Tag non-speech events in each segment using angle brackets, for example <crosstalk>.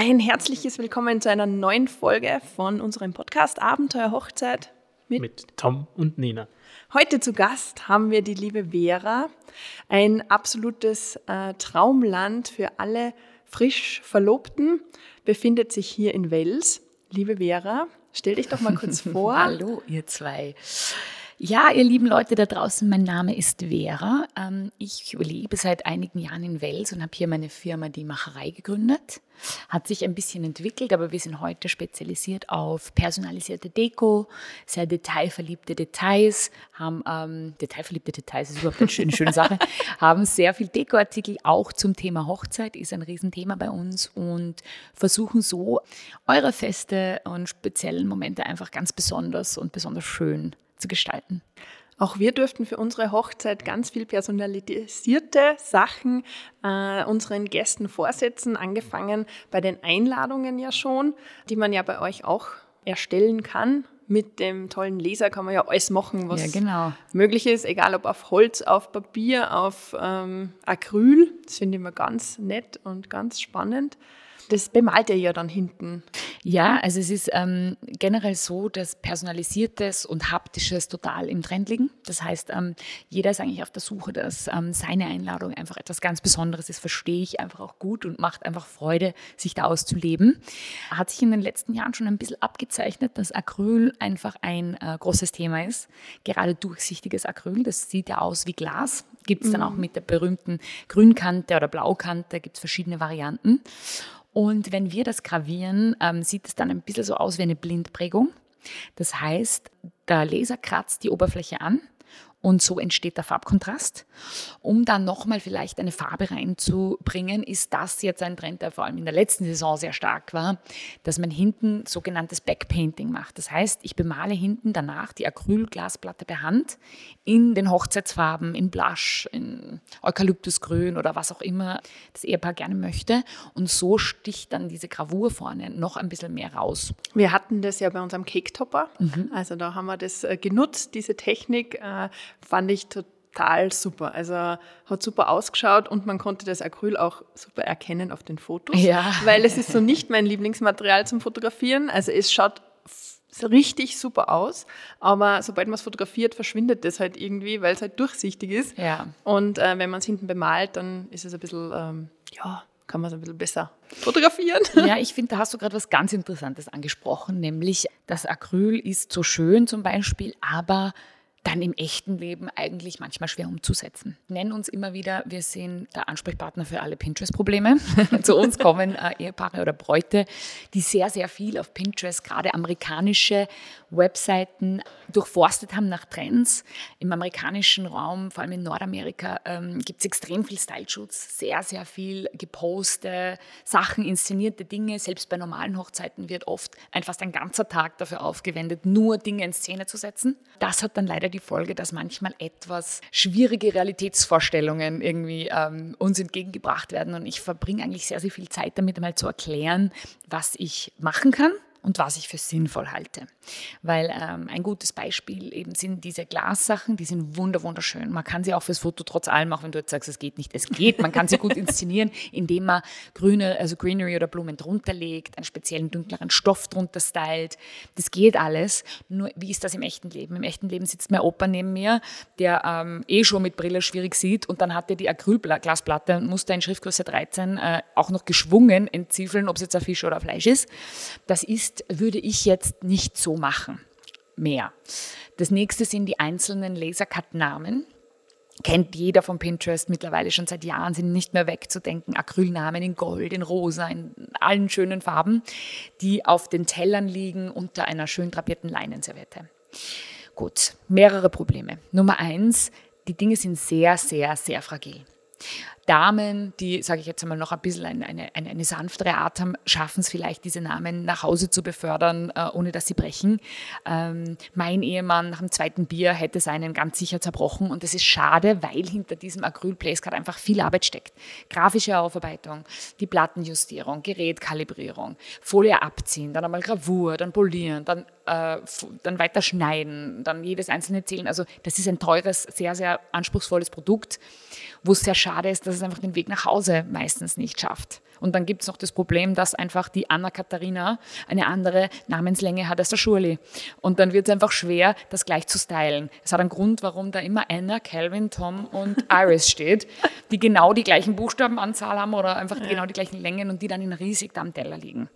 Ein herzliches Willkommen zu einer neuen Folge von unserem Podcast Abenteuer Hochzeit mit, mit Tom und Nina. Heute zu Gast haben wir die liebe Vera, ein absolutes äh, Traumland für alle frisch Verlobten, befindet sich hier in Wels. Liebe Vera, stell dich doch mal kurz <laughs> vor. Hallo, ihr zwei. Ja, ihr lieben Leute da draußen, mein Name ist Vera. Ähm, ich lebe seit einigen Jahren in Wels und habe hier meine Firma Die Macherei gegründet. Hat sich ein bisschen entwickelt, aber wir sind heute spezialisiert auf personalisierte Deko, sehr detailverliebte Details, haben ähm, detailverliebte Details ist überhaupt eine schöne, schöne Sache, <laughs> haben sehr viel Dekoartikel auch zum Thema Hochzeit, ist ein Riesenthema bei uns und versuchen so eure Feste und speziellen Momente einfach ganz besonders und besonders schön zu gestalten. Auch wir dürften für unsere Hochzeit ganz viel personalisierte Sachen äh, unseren Gästen vorsetzen, angefangen bei den Einladungen ja schon, die man ja bei euch auch erstellen kann. Mit dem tollen Laser kann man ja alles machen, was ja, genau. möglich ist, egal ob auf Holz, auf Papier, auf ähm, Acryl. Das finde ich immer ganz nett und ganz spannend. Das bemalt ihr ja dann hinten. Ja, also es ist ähm, generell so, dass Personalisiertes und Haptisches total im Trend liegen. Das heißt, ähm, jeder ist eigentlich auf der Suche, dass ähm, seine Einladung einfach etwas ganz Besonderes ist, verstehe ich einfach auch gut und macht einfach Freude, sich da auszuleben. Hat sich in den letzten Jahren schon ein bisschen abgezeichnet, dass Acryl einfach ein äh, großes Thema ist. Gerade durchsichtiges Acryl, das sieht ja aus wie Glas. Gibt es dann auch mhm. mit der berühmten Grünkante oder Blaukante, gibt es verschiedene Varianten. Und wenn wir das gravieren, ähm, sieht es dann ein bisschen so aus wie eine Blindprägung. Das heißt, der Laser kratzt die Oberfläche an und so entsteht der Farbkontrast. Um dann nochmal vielleicht eine Farbe reinzubringen, ist das jetzt ein Trend, der vor allem in der letzten Saison sehr stark war, dass man hinten sogenanntes Backpainting macht. Das heißt, ich bemale hinten danach die Acrylglasplatte per Hand in den Hochzeitsfarben, in Blush, in Eukalyptusgrün oder was auch immer das Ehepaar gerne möchte. Und so sticht dann diese Gravur vorne noch ein bisschen mehr raus. Wir hatten das ja bei unserem Cake-Topper. Mhm. Also da haben wir das äh, genutzt, diese Technik. Fand ich total super. Also hat super ausgeschaut und man konnte das Acryl auch super erkennen auf den Fotos, ja. weil es ist so nicht mein Lieblingsmaterial zum Fotografieren. Also es schaut richtig super aus, aber sobald man es fotografiert, verschwindet das halt irgendwie, weil es halt durchsichtig ist. Ja. Und äh, wenn man es hinten bemalt, dann ist es ein bisschen, ähm, ja, kann man es ein bisschen besser fotografieren. <laughs> Ja, ich finde, da hast du gerade was ganz Interessantes angesprochen, nämlich das Acryl ist so schön zum Beispiel, aber dann im echten Leben eigentlich manchmal schwer umzusetzen. Nennen uns immer wieder, wir sind der Ansprechpartner für alle Pinterest-Probleme. <laughs> Zu uns kommen äh, Ehepaare oder Bräute, die sehr, sehr viel auf Pinterest, gerade amerikanische Webseiten durchforstet haben nach Trends. Im amerikanischen Raum, vor allem in Nordamerika, ähm, gibt es extrem viel Style-Shoots, sehr, sehr viel geposte Sachen, inszenierte Dinge. Selbst bei normalen Hochzeiten wird oft einfach ein ganzer Tag dafür aufgewendet, nur Dinge in Szene zu setzen. Das hat dann leider die Folge, dass manchmal etwas schwierige Realitätsvorstellungen irgendwie ähm, uns entgegengebracht werden. Und ich verbringe eigentlich sehr, sehr viel Zeit damit, einmal zu erklären, was ich machen kann und was ich für sinnvoll halte. Weil ähm, ein gutes Beispiel eben sind diese Glassachen, die sind wunderschön. Man kann sie auch fürs Foto trotz allem, auch wenn du jetzt sagst, es geht nicht, es geht. Man kann sie gut <laughs> inszenieren, indem man grüne, also Greenery oder Blumen drunter legt, einen speziellen dunkleren Stoff drunter stylt. Das geht alles. Nur wie ist das im echten Leben? Im echten Leben sitzt mein Opa neben mir, der ähm, eh schon mit Brille schwierig sieht und dann hat er die Acrylglasplatte und muss da in Schriftgröße 13 äh, auch noch geschwungen entziefeln, ob es jetzt ein Fisch oder Fleisch ist. Das ist, würde ich jetzt nicht so machen. Mehr. Das nächste sind die einzelnen Lasercut-Namen. Kennt jeder von Pinterest mittlerweile schon seit Jahren, sind nicht mehr wegzudenken. Acrylnamen in Gold, in Rosa, in allen schönen Farben, die auf den Tellern liegen unter einer schön drapierten Leinenserviette. Gut, mehrere Probleme. Nummer eins, die Dinge sind sehr, sehr, sehr fragil. Damen, die, sage ich jetzt einmal, noch ein bisschen eine, eine, eine sanftere Art haben, schaffen es vielleicht, diese Namen nach Hause zu befördern, äh, ohne dass sie brechen. Ähm, mein Ehemann nach dem zweiten Bier hätte seinen ganz sicher zerbrochen und das ist schade, weil hinter diesem Acryl Placecard einfach viel Arbeit steckt. Grafische Aufarbeitung, die Plattenjustierung, Gerätkalibrierung, Folie abziehen, dann einmal Gravur, dann polieren, dann, äh, dann weiter schneiden, dann jedes einzelne zählen. Also das ist ein teures, sehr, sehr anspruchsvolles Produkt, wo es sehr schade ist, dass es einfach den Weg nach Hause meistens nicht schafft. Und dann gibt es noch das Problem, dass einfach die Anna-Katharina eine andere Namenslänge hat als der Shirley. Und dann wird es einfach schwer, das gleich zu stylen. Es hat einen Grund, warum da immer Anna, Calvin, Tom und Iris <laughs> steht, die genau die gleichen Buchstabenanzahl haben oder einfach ja. genau die gleichen Längen und die dann in riesig am Teller liegen.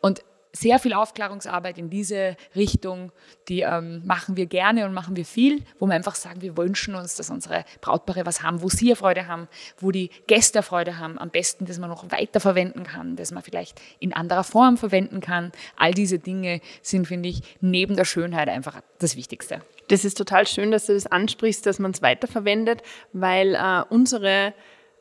Und sehr viel Aufklärungsarbeit in diese Richtung, die ähm, machen wir gerne und machen wir viel, wo wir einfach sagen, wir wünschen uns, dass unsere Brautpaare was haben, wo sie Freude haben, wo die Gäste Freude haben, am besten, dass man noch weiter verwenden kann, dass man vielleicht in anderer Form verwenden kann. All diese Dinge sind, finde ich, neben der Schönheit einfach das Wichtigste. Das ist total schön, dass du das ansprichst, dass man es weiterverwendet, weil äh, unsere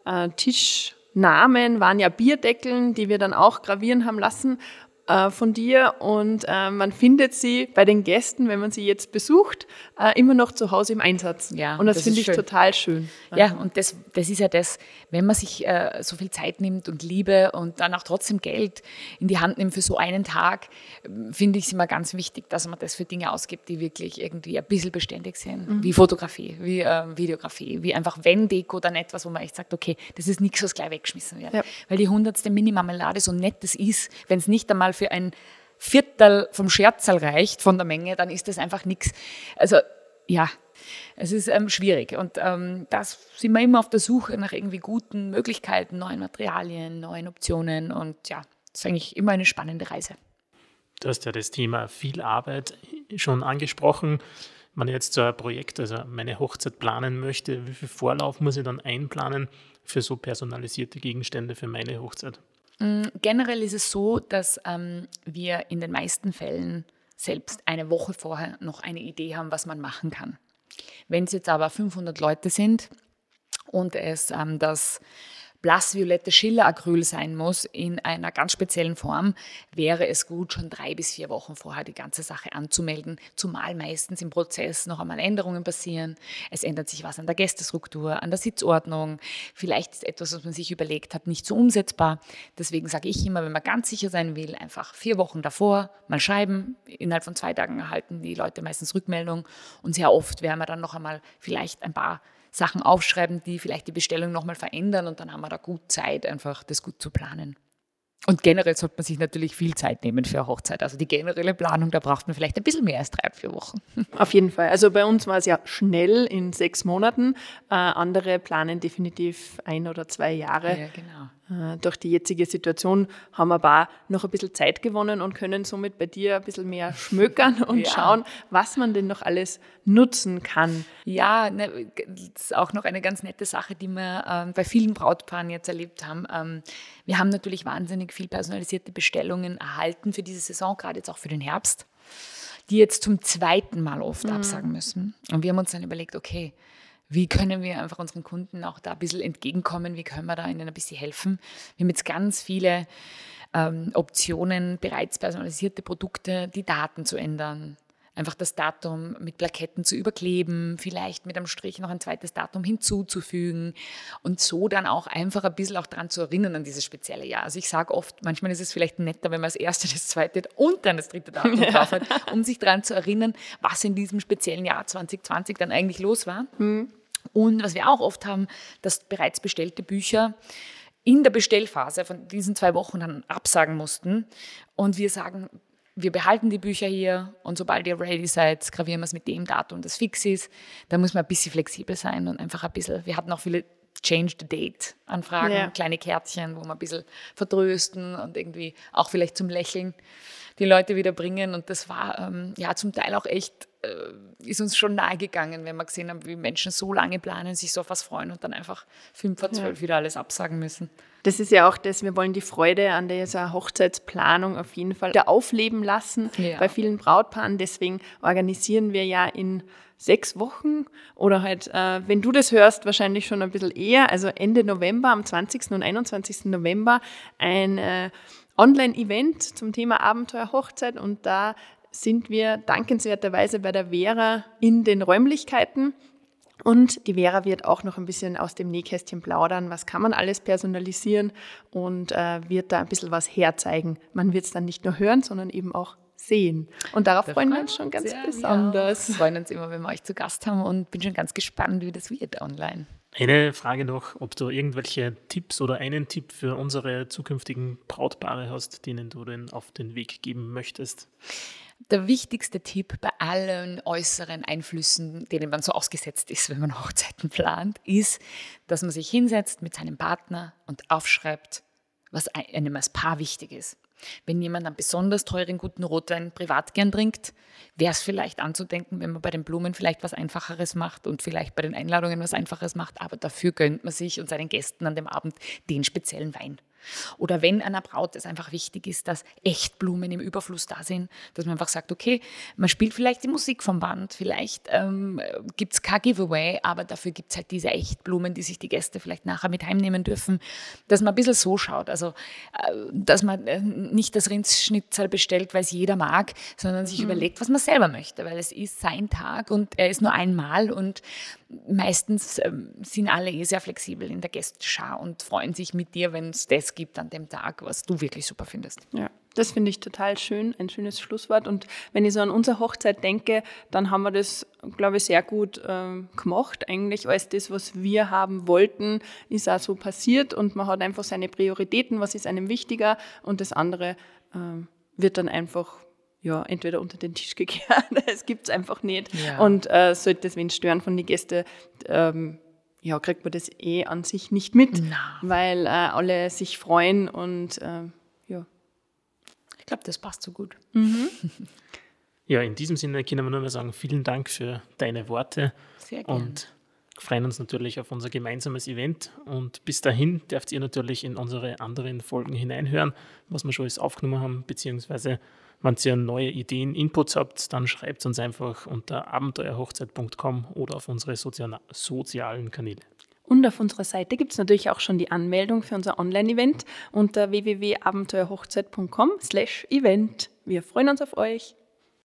äh, Tischnamen waren ja Bierdeckeln, die wir dann auch gravieren haben lassen äh, von dir und äh, man findet sie bei den Gästen, wenn man sie jetzt besucht, äh, immer noch zu Hause im Einsatz. Ja, und das, das finde ich schön. total schön. Ja, und das, das ist ja das, wenn man sich so viel Zeit nimmt und Liebe und dann auch trotzdem Geld in die Hand nimmt für so einen Tag, finde ich es immer ganz wichtig, dass man das für Dinge ausgibt, die wirklich irgendwie ein bisschen beständig sind, mhm. wie Fotografie, wie Videografie, wie einfach Wenn-Deko, dann etwas, wo man echt sagt, okay, das ist nichts, was gleich weggeschmissen wird. Ja. Weil die hundertste Mini-Marmelade so nett das ist, wenn es nicht einmal für ein Viertel vom Scherzal reicht von der Menge, dann ist das einfach nichts. Also ja, es ist ähm, schwierig und ähm, da sind wir immer auf der Suche nach irgendwie guten Möglichkeiten, neuen Materialien, neuen Optionen und ja, das ist eigentlich immer eine spannende Reise. Du hast ja das Thema viel Arbeit schon angesprochen. Wenn man jetzt so ein Projekt, also meine Hochzeit planen möchte, wie viel Vorlauf muss ich dann einplanen für so personalisierte Gegenstände für meine Hochzeit? Mm, generell ist es so, dass ähm, wir in den meisten Fällen selbst eine Woche vorher noch eine Idee haben, was man machen kann. Wenn es jetzt aber 500 Leute sind und es ähm, das blassviolette Schilleracryl sein muss in einer ganz speziellen Form, wäre es gut, schon drei bis vier Wochen vorher die ganze Sache anzumelden, zumal meistens im Prozess noch einmal Änderungen passieren. Es ändert sich was an der Gästestruktur, an der Sitzordnung. Vielleicht ist etwas, was man sich überlegt hat, nicht so umsetzbar. Deswegen sage ich immer, wenn man ganz sicher sein will, einfach vier Wochen davor mal schreiben. Innerhalb von zwei Tagen erhalten die Leute meistens Rückmeldung und sehr oft werden wir dann noch einmal vielleicht ein paar Sachen aufschreiben, die vielleicht die Bestellung nochmal verändern und dann haben wir da gut Zeit, einfach das gut zu planen. Und generell sollte man sich natürlich viel Zeit nehmen für eine Hochzeit. Also die generelle Planung, da braucht man vielleicht ein bisschen mehr als drei, vier Wochen. <laughs> Auf jeden Fall. Also bei uns war es ja schnell in sechs Monaten. Äh, andere planen definitiv ein oder zwei Jahre. Ja, genau. Äh, durch die jetzige Situation haben wir aber noch ein bisschen Zeit gewonnen und können somit bei dir ein bisschen mehr <laughs> schmökern und ja. schauen, was man denn noch alles nutzen kann. Ja, ne, das ist auch noch eine ganz nette Sache, die wir ähm, bei vielen Brautpaaren jetzt erlebt haben. Ähm, wir haben natürlich wahnsinnig viel personalisierte Bestellungen erhalten für diese Saison, gerade jetzt auch für den Herbst, die jetzt zum zweiten Mal oft mhm. absagen müssen. Und wir haben uns dann überlegt, okay, wie können wir einfach unseren Kunden auch da ein bisschen entgegenkommen, wie können wir da ihnen ein bisschen helfen. Wir haben jetzt ganz viele ähm, Optionen, bereits personalisierte Produkte, die Daten zu ändern, einfach das Datum mit Plaketten zu überkleben, vielleicht mit einem Strich noch ein zweites Datum hinzuzufügen und so dann auch einfach ein bisschen auch daran zu erinnern an dieses spezielle Jahr. Also ich sage oft, manchmal ist es vielleicht netter, wenn man das erste, das zweite und dann das dritte Datum ja. <laughs> drauf hat, um sich daran zu erinnern, was in diesem speziellen Jahr 2020 dann eigentlich los war. Mhm. Und was wir auch oft haben, dass bereits bestellte Bücher in der Bestellphase von diesen zwei Wochen dann absagen mussten. Und wir sagen, wir behalten die Bücher hier und sobald ihr ready seid, gravieren wir es mit dem Datum, das fix ist. Da muss man ein bisschen flexibel sein und einfach ein bisschen, wir hatten auch viele Change the Date Anfragen, ja. kleine Kärtchen, wo wir ein bisschen vertrösten und irgendwie auch vielleicht zum Lächeln die Leute wieder bringen. Und das war ähm, ja zum Teil auch echt, äh, ist uns schon nahe gegangen, wenn wir gesehen haben, wie Menschen so lange planen, sich so auf was freuen und dann einfach fünf vor zwölf ja. wieder alles absagen müssen. Das ist ja auch das, wir wollen die Freude an dieser Hochzeitsplanung auf jeden Fall wieder aufleben lassen ja. bei vielen Brautpaaren. Deswegen organisieren wir ja in sechs Wochen oder halt, äh, wenn du das hörst, wahrscheinlich schon ein bisschen eher, also Ende November, am 20. und 21. November, ein äh, Online-Event zum Thema Abenteuer Hochzeit und da sind wir dankenswerterweise bei der Vera in den Räumlichkeiten. Und die Vera wird auch noch ein bisschen aus dem Nähkästchen plaudern, was kann man alles personalisieren und äh, wird da ein bisschen was herzeigen. Man wird es dann nicht nur hören, sondern eben auch sehen. Und darauf da freuen wir uns schon ganz besonders. Wir freuen uns immer, wenn wir euch zu Gast haben und bin schon ganz gespannt, wie das wird online. Eine Frage noch, ob du irgendwelche Tipps oder einen Tipp für unsere zukünftigen Brautpaare hast, denen du den auf den Weg geben möchtest. Der wichtigste Tipp bei allen äußeren Einflüssen, denen man so ausgesetzt ist, wenn man <laughs> Hochzeiten plant, ist, dass man sich hinsetzt mit seinem Partner und aufschreibt, was einem als Paar wichtig ist. Wenn jemand einen besonders teuren guten Rotwein privat gern trinkt, wäre es vielleicht anzudenken, wenn man bei den Blumen vielleicht was Einfacheres macht und vielleicht bei den Einladungen was Einfacheres macht, aber dafür gönnt man sich und seinen Gästen an dem Abend den speziellen Wein. Oder wenn einer Braut es einfach wichtig ist, dass Echtblumen im Überfluss da sind, dass man einfach sagt, okay, man spielt vielleicht die Musik vom Band, vielleicht ähm, gibt es kein Giveaway, aber dafür gibt es halt diese Echtblumen, die sich die Gäste vielleicht nachher mit heimnehmen dürfen, dass man ein bisschen so schaut. Also, äh, dass man äh, nicht das Rindsschnitzel bestellt, weil es jeder mag, sondern sich mhm. überlegt, was man selber möchte, weil es ist sein Tag und er ist nur einmal und meistens ähm, sind alle eh sehr flexibel in der Gästeschar und freuen sich mit dir, wenn es das gibt an dem Tag, was du wirklich super findest. Ja. Das finde ich total schön, ein schönes Schlusswort. Und wenn ich so an unsere Hochzeit denke, dann haben wir das, glaube ich, sehr gut äh, gemacht. Eigentlich alles das, was wir haben wollten, ist auch so passiert. Und man hat einfach seine Prioritäten, was ist einem wichtiger. Und das andere äh, wird dann einfach ja, entweder unter den Tisch <laughs> gekehrt, es gibt es einfach nicht. Ja. Und äh, sollte es wen stören von den Gästen, ähm, ja, kriegt man das eh an sich nicht mit, no. weil äh, alle sich freuen und äh, ja. Ich glaube, das passt so gut. Mhm. ja, in diesem Sinne können wir nur mehr sagen, vielen Dank für deine Worte. Sehr gerne. Und freuen uns natürlich auf unser gemeinsames Event. Und bis dahin dürft ihr natürlich in unsere anderen Folgen hineinhören, was wir schon alles aufgenommen haben, beziehungsweise wenn ihr neue Ideen, Inputs habt, dann schreibt uns einfach unter abenteuerhochzeit.com oder auf unsere sozialen Kanäle. Und auf unserer Seite gibt es natürlich auch schon die Anmeldung für unser Online-Event unter www.abenteuerhochzeit.com/event. Wir freuen uns auf euch.